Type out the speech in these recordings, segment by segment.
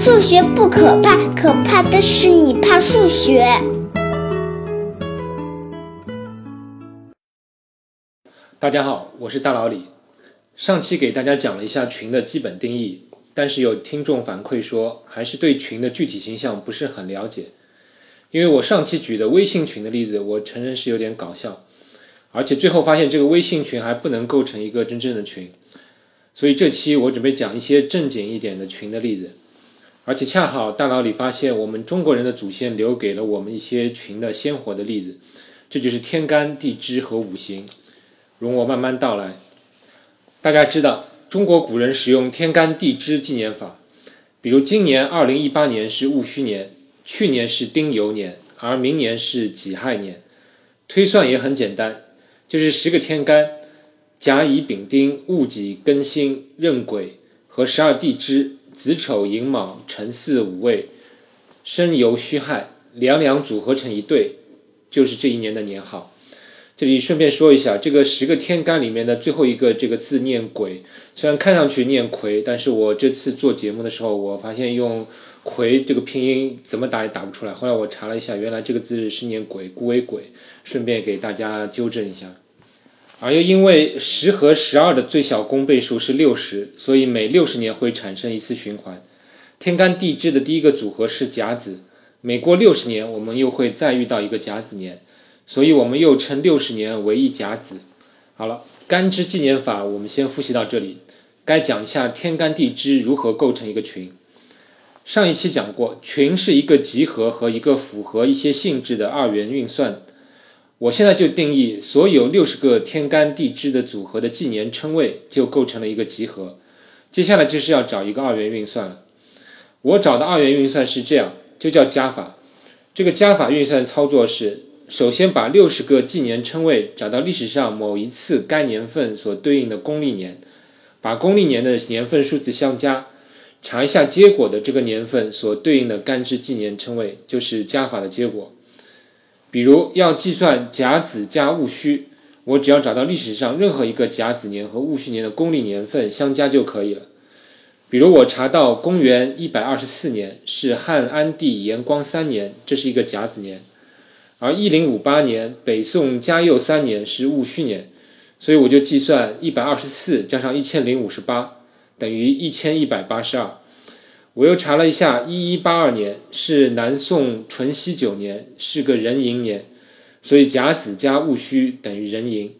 数学不可怕，可怕的是你怕数学。大家好，我是大老李。上期给大家讲了一下群的基本定义，但是有听众反馈说，还是对群的具体形象不是很了解。因为我上期举的微信群的例子，我承认是有点搞笑，而且最后发现这个微信群还不能构成一个真正的群。所以这期我准备讲一些正经一点的群的例子，而且恰好大脑里发现我们中国人的祖先留给了我们一些群的鲜活的例子，这就是天干地支和五行。容我慢慢道来。大家知道，中国古人使用天干地支纪年法，比如今年二零一八年是戊戌年，去年是丁酉年，而明年是己亥年。推算也很简单，就是十个天干。甲乙丙丁戊己庚辛壬癸和十二地支子丑寅卯辰巳午未申酉戌亥两两组合成一对，就是这一年的年号。这里顺便说一下，这个十个天干里面的最后一个这个字念癸，虽然看上去念癸，但是我这次做节目的时候，我发现用癸这个拼音怎么打也打不出来。后来我查了一下，原来这个字是念癸，故为癸。顺便给大家纠正一下。而又因为十和十二的最小公倍数是六十，所以每六十年会产生一次循环。天干地支的第一个组合是甲子，每过六十年，我们又会再遇到一个甲子年，所以我们又称六十年为一甲子。好了，干支纪年法我们先复习到这里，该讲一下天干地支如何构成一个群。上一期讲过，群是一个集合和一个符合一些性质的二元运算。我现在就定义所有六十个天干地支的组合的纪年称谓就构成了一个集合。接下来就是要找一个二元运算了。我找的二元运算是这样，就叫加法。这个加法运算操作是：首先把六十个纪年称谓找到历史上某一次该年份所对应的公历年，把公历年的年份数字相加，查一下结果的这个年份所对应的干支纪年称谓，就是加法的结果。比如要计算甲子加戊戌，我只要找到历史上任何一个甲子年和戊戌年的公历年份相加就可以了。比如我查到公元一百二十四年是汉安帝延光三年，这是一个甲子年；而一零五八年北宋嘉佑三年是戊戌年，所以我就计算一百二十四加上一千零五十八等于一千一百八十二。我又查了一下，一一八二年是南宋淳熙九年，是个壬寅年，所以甲子加戊戌等于壬寅。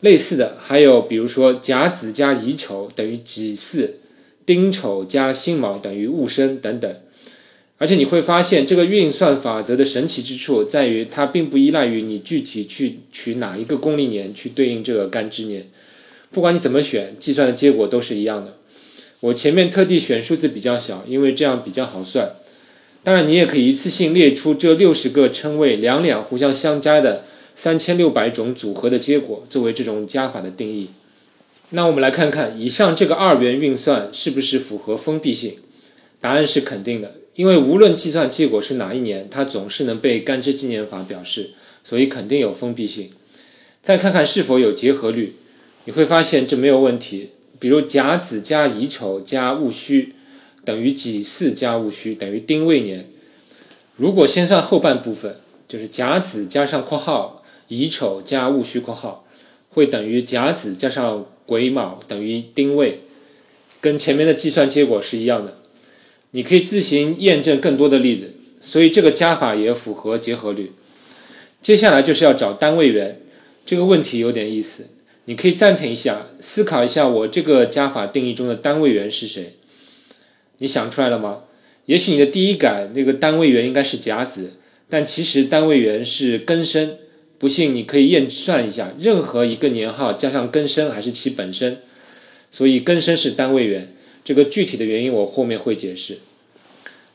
类似的还有，比如说甲子加乙丑等于己巳，丁丑加辛卯等于戊申等等。而且你会发现，这个运算法则的神奇之处在于，它并不依赖于你具体去取哪一个公历年去对应这个干支年，不管你怎么选，计算的结果都是一样的。我前面特地选数字比较小，因为这样比较好算。当然，你也可以一次性列出这六十个称谓两两互相相加的三千六百种组合的结果，作为这种加法的定义。那我们来看看以上这个二元运算是不是符合封闭性？答案是肯定的，因为无论计算结果是哪一年，它总是能被干支纪年法表示，所以肯定有封闭性。再看看是否有结合律，你会发现这没有问题。比如甲子加乙丑加戊戌等于己巳加戊戌等于丁未年。如果先算后半部分，就是甲子加上括号乙丑加戊戌括号，会等于甲子加上癸卯等于丁未，跟前面的计算结果是一样的。你可以自行验证更多的例子，所以这个加法也符合结合律。接下来就是要找单位元，这个问题有点意思。你可以暂停一下，思考一下，我这个加法定义中的单位元是谁？你想出来了吗？也许你的第一感，那个单位元应该是甲子，但其实单位元是庚申。不信你可以验算一下，任何一个年号加上庚申还是其本身，所以庚申是单位元。这个具体的原因我后面会解释。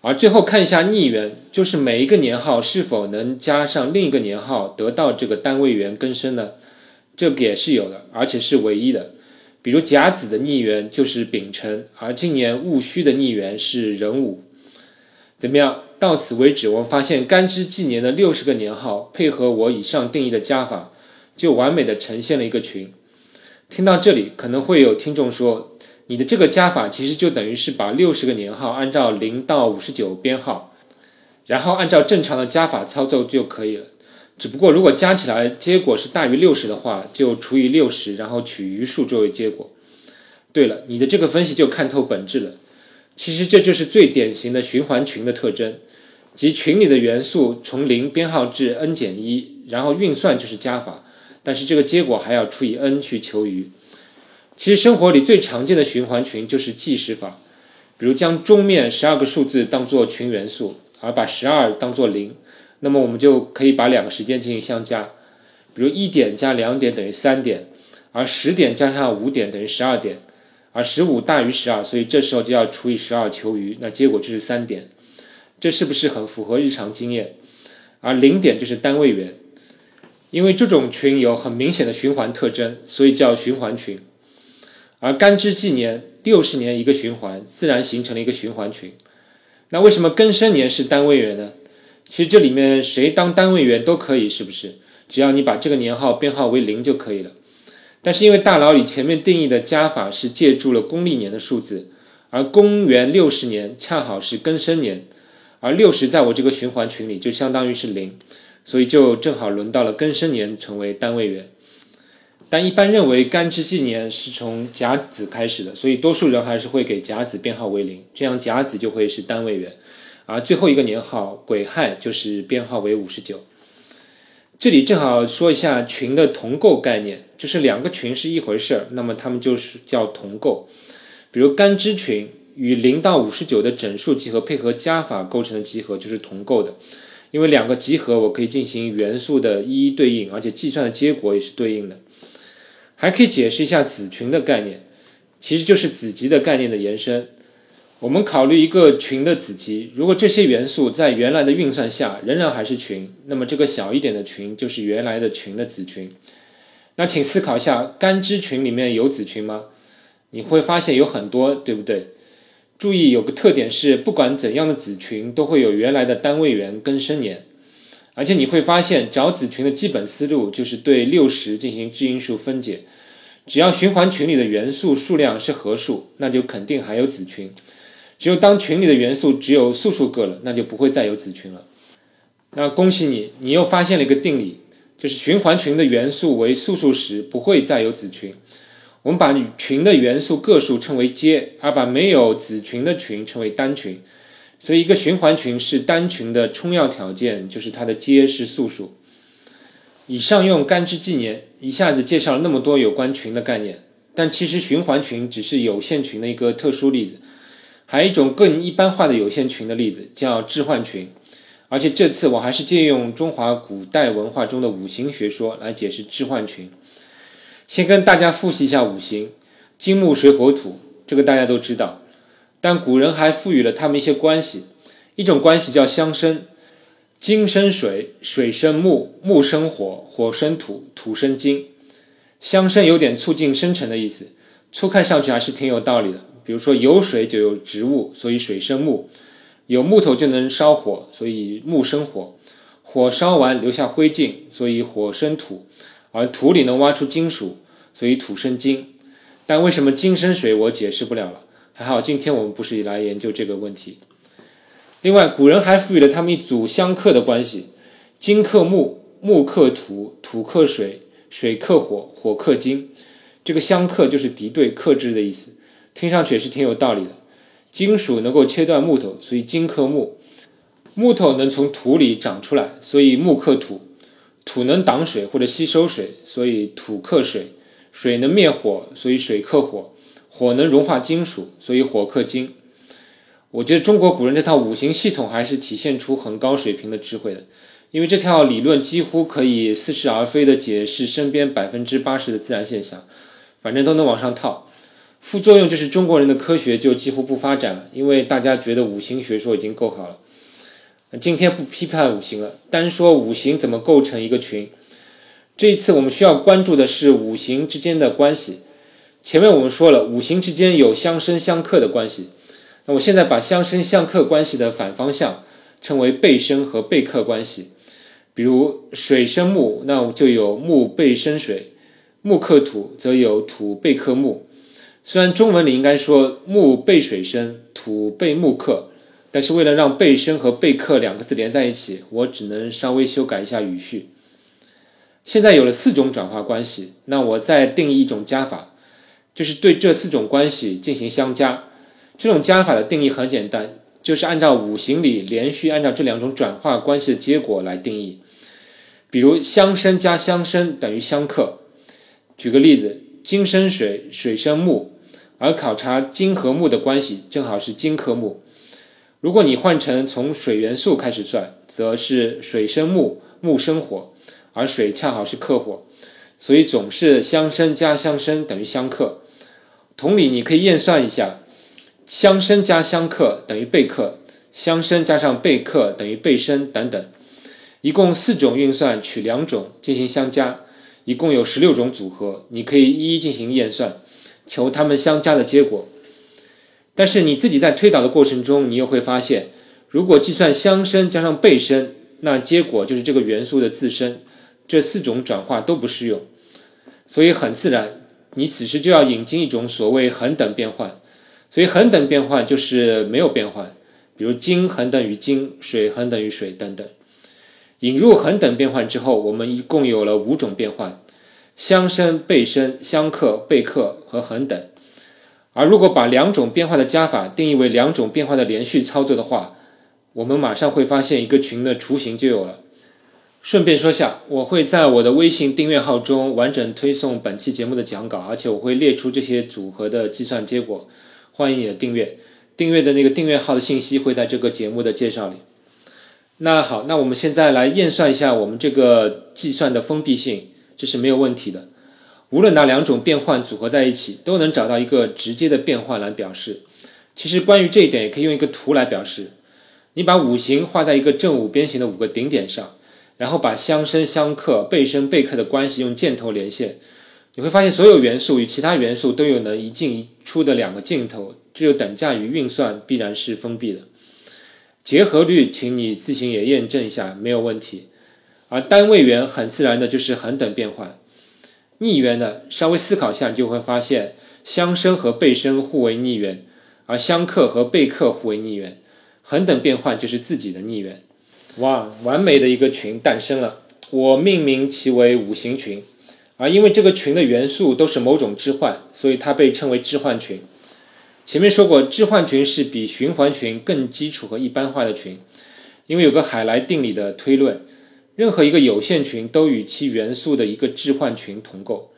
而最后看一下逆元，就是每一个年号是否能加上另一个年号得到这个单位元庚申呢？这个也是有的，而且是唯一的。比如甲子的逆元就是丙辰，而今年戊戌的逆元是壬午。怎么样？到此为止，我们发现干支纪年的六十个年号，配合我以上定义的加法，就完美的呈现了一个群。听到这里，可能会有听众说：“你的这个加法其实就等于是把六十个年号按照零到五十九编号，然后按照正常的加法操作就可以了。只不过如果加起来结果是大于六十的话，就除以六十，然后取余数作为结果。对了，你的这个分析就看透本质了。其实这就是最典型的循环群的特征，即群里的元素从零编号至 n 减一，然后运算就是加法，但是这个结果还要除以 n 去求余。其实生活里最常见的循环群就是计时法，比如将中面十二个数字当做群元素，而把十二当做零，那么我们就可以把两个时间进行相加，比如一点加两点等于三点，而十点加上五点等于十二点。而十五大于十二，所以这时候就要除以十二求余，那结果就是三点，这是不是很符合日常经验？而零点就是单位元，因为这种群有很明显的循环特征，所以叫循环群。而干支纪年六十年一个循环，自然形成了一个循环群。那为什么庚申年是单位元呢？其实这里面谁当单位元都可以，是不是？只要你把这个年号编号为零就可以了。但是因为大脑里前面定义的加法是借助了公历年的数字，而公元六十年恰好是庚申年，而六十在我这个循环群里就相当于是零，所以就正好轮到了庚申年成为单位元。但一般认为干支纪年是从甲子开始的，所以多数人还是会给甲子编号为零，这样甲子就会是单位元，而最后一个年号癸亥就是编号为五十九。这里正好说一下群的同构概念，就是两个群是一回事儿，那么它们就是叫同构。比如干支群与零到五十九的整数集合配合加法构成的集合就是同构的，因为两个集合我可以进行元素的一一对应，而且计算的结果也是对应的。还可以解释一下子群的概念，其实就是子集的概念的延伸。我们考虑一个群的子集，如果这些元素在原来的运算下仍然还是群，那么这个小一点的群就是原来的群的子群。那请思考一下，干支群里面有子群吗？你会发现有很多，对不对？注意有个特点是，不管怎样的子群都会有原来的单位元跟生年，而且你会发现找子群的基本思路就是对六十进行质因数分解，只要循环群里的元素数量是合数，那就肯定还有子群。只有当群里的元素只有素数个了，那就不会再有子群了。那恭喜你，你又发现了一个定理，就是循环群的元素为素数时，不会再有子群。我们把群的元素个数称为阶，而把没有子群的群称为单群。所以，一个循环群是单群的充要条件，就是它的阶是素数。以上用干支纪年一下子介绍了那么多有关群的概念，但其实循环群只是有限群的一个特殊例子。还有一种更一般化的有限群的例子叫置换群，而且这次我还是借用中华古代文化中的五行学说来解释置换群。先跟大家复习一下五行：金木水火土，这个大家都知道。但古人还赋予了它们一些关系，一种关系叫相生，金生水，水生木，木生火，火生土，土生金。相生有点促进生成的意思，初看上去还是挺有道理的。比如说有水就有植物，所以水生木；有木头就能烧火，所以木生火；火烧完留下灰烬，所以火生土；而土里能挖出金属，所以土生金。但为什么金生水，我解释不了了。还好今天我们不是来研究这个问题。另外，古人还赋予了他们一组相克的关系：金克木，木克土，土克水，水克火，火克金。这个相克就是敌对、克制的意思。听上去也是挺有道理的。金属能够切断木头，所以金克木；木头能从土里长出来，所以木克土；土能挡水或者吸收水，所以土克水；水能灭火，所以水克火；火能融化金属，所以火克金。我觉得中国古人这套五行系统还是体现出很高水平的智慧的，因为这套理论几乎可以似是而非的解释身边百分之八十的自然现象，反正都能往上套。副作用就是中国人的科学就几乎不发展了，因为大家觉得五行学说已经够好了。今天不批判五行了，单说五行怎么构成一个群。这一次我们需要关注的是五行之间的关系。前面我们说了，五行之间有相生相克的关系。那我现在把相生相克关系的反方向称为背生和背克关系。比如水生木，那就有木背生水；木克土，则有土背克木。虽然中文里应该说木被水生，土被木克，但是为了让被生和被克两个字连在一起，我只能稍微修改一下语序。现在有了四种转化关系，那我再定义一种加法，就是对这四种关系进行相加。这种加法的定义很简单，就是按照五行里连续按照这两种转化关系的结果来定义。比如相生加相生等于相克。举个例子，金生水，水生木，而考察金和木的关系正好是金克木。如果你换成从水元素开始算，则是水生木，木生火。而水恰好是克火，所以总是相生加相生等于相克。同理，你可以验算一下，相生加相克等于被克，相生加上被克等于被生等等。一共四种运算，取两种进行相加，一共有十六种组合，你可以一一进行验算，求它们相加的结果。但是你自己在推导的过程中，你又会发现，如果计算相生加上背生，那结果就是这个元素的自身。这四种转化都不适用，所以很自然，你此时就要引进一种所谓恒等变换。所以恒等变换就是没有变换，比如金恒等于金，水恒等于水等等。引入恒等变换之后，我们一共有了五种变换：相生、背生、相克、背克和恒等。而如果把两种变化的加法定义为两种变化的连续操作的话，我们马上会发现一个群的雏形就有了。顺便说下，我会在我的微信订阅号中完整推送本期节目的讲稿，而且我会列出这些组合的计算结果，欢迎你的订阅。订阅的那个订阅号的信息会在这个节目的介绍里。那好，那我们现在来验算一下我们这个计算的封闭性，这是没有问题的。无论哪两种变换组合在一起，都能找到一个直接的变换来表示。其实关于这一点，也可以用一个图来表示。你把五行画在一个正五边形的五个顶点上。然后把相生相克、背生背克的关系用箭头连线，你会发现所有元素与其他元素都有能一进一出的两个镜头，这就等价于运算必然是封闭的。结合律，请你自行也验证一下，没有问题。而单位元很自然的就是恒等变换。逆元呢，稍微思考一下你就会发现，相生和背生互为逆元，而相克和背克互为逆元，恒等变换就是自己的逆元。哇，完美的一个群诞生了！我命名其为五行群，而因为这个群的元素都是某种置换，所以它被称为置换群。前面说过，置换群是比循环群更基础和一般化的群，因为有个海莱定理的推论，任何一个有限群都与其元素的一个置换群同构，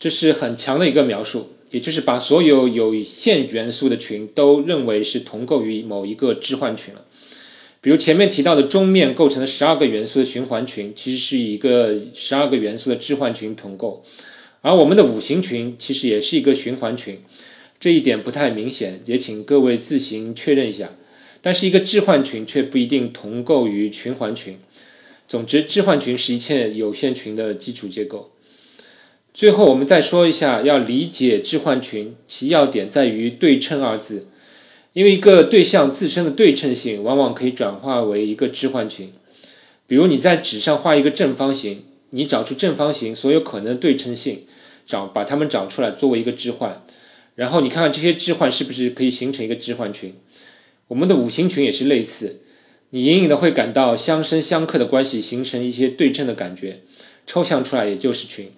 这是很强的一个描述，也就是把所有有限元素的群都认为是同构于某一个置换群了。比如前面提到的中面构成的十二个元素的循环群，其实是一个十二个元素的置换群同构，而我们的五行群其实也是一个循环群，这一点不太明显，也请各位自行确认一下。但是一个置换群却不一定同构于循环群。总之，置换群是一切有限群的基础结构。最后，我们再说一下，要理解置换群，其要点在于“对称”二字。因为一个对象自身的对称性，往往可以转化为一个置换群。比如你在纸上画一个正方形，你找出正方形所有可能的对称性，找把它们找出来作为一个置换，然后你看看这些置换是不是可以形成一个置换群。我们的五行群也是类似，你隐隐的会感到相生相克的关系形成一些对称的感觉，抽象出来也就是群。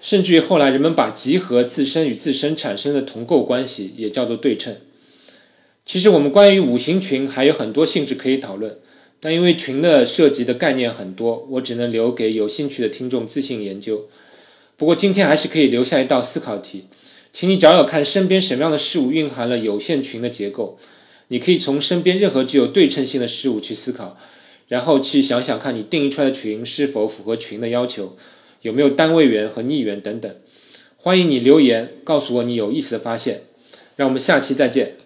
甚至于后来人们把集合自身与自身产生的同构关系也叫做对称。其实我们关于五行群还有很多性质可以讨论，但因为群的涉及的概念很多，我只能留给有兴趣的听众自行研究。不过今天还是可以留下一道思考题，请你找找看身边什么样的事物蕴含了有限群的结构。你可以从身边任何具有对称性的事物去思考，然后去想想看你定义出来的群是否符合群的要求，有没有单位元和逆元等等。欢迎你留言告诉我你有意思的发现，让我们下期再见。